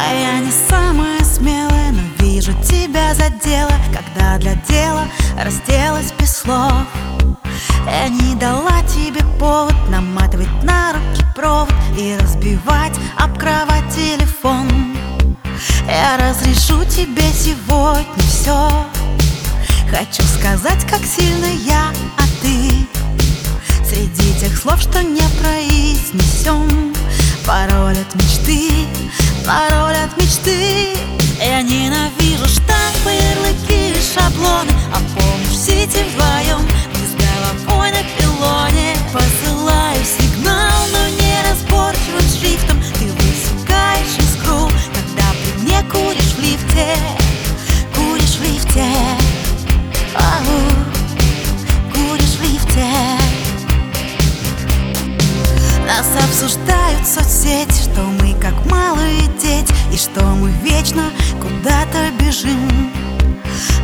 А я не самая смелая, но вижу тебя за дело. Когда для дела разделась без слов. Я не дала тебе повод наматывать на руки провод И разбивать об кровать телефон. Я разрешу тебе сегодня все Хочу сказать, как сильно я, а ты Среди тех слов, что не произнесем пароль от мечты. Я ненавижу штампы, ярлыки и шаблоны. А помнишь, сидим вдвоем Вниз головой на пилоне. Посылаю сигнал, но неразборчивым шрифтом. Ты высекаешь искру Когда при мне куришь в лифте. Куришь в лифте. Ау, куришь в лифте. Нас обсуждают соцсети, что дети И что мы вечно куда-то бежим.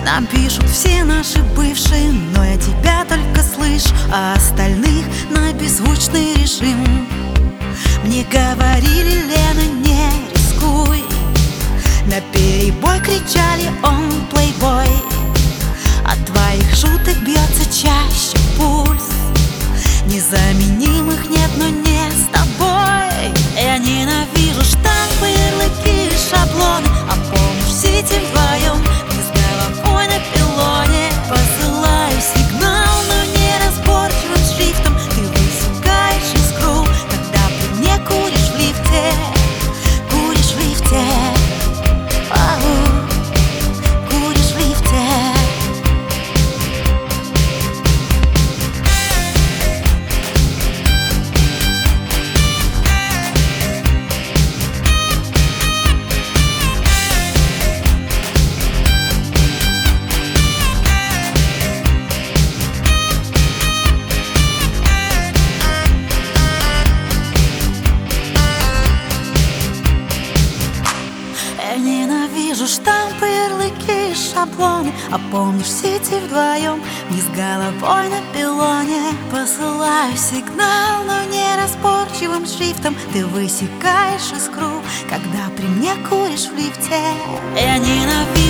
Нам пишут все наши бывшие, но я тебя только слышу А остальных на беззвучный режим. Мне говорили, Лена, не рискуй На перебой кричали, он плейбой От твоих шуток бьется чаще шаблоны А помнишь, сидим вдвоем Вниз головой на пилоне. Посылаю сигнал, но неразборчивым шрифтом. Ты высекаешь искру Когда при мне куришь в лифте. Я ненавижу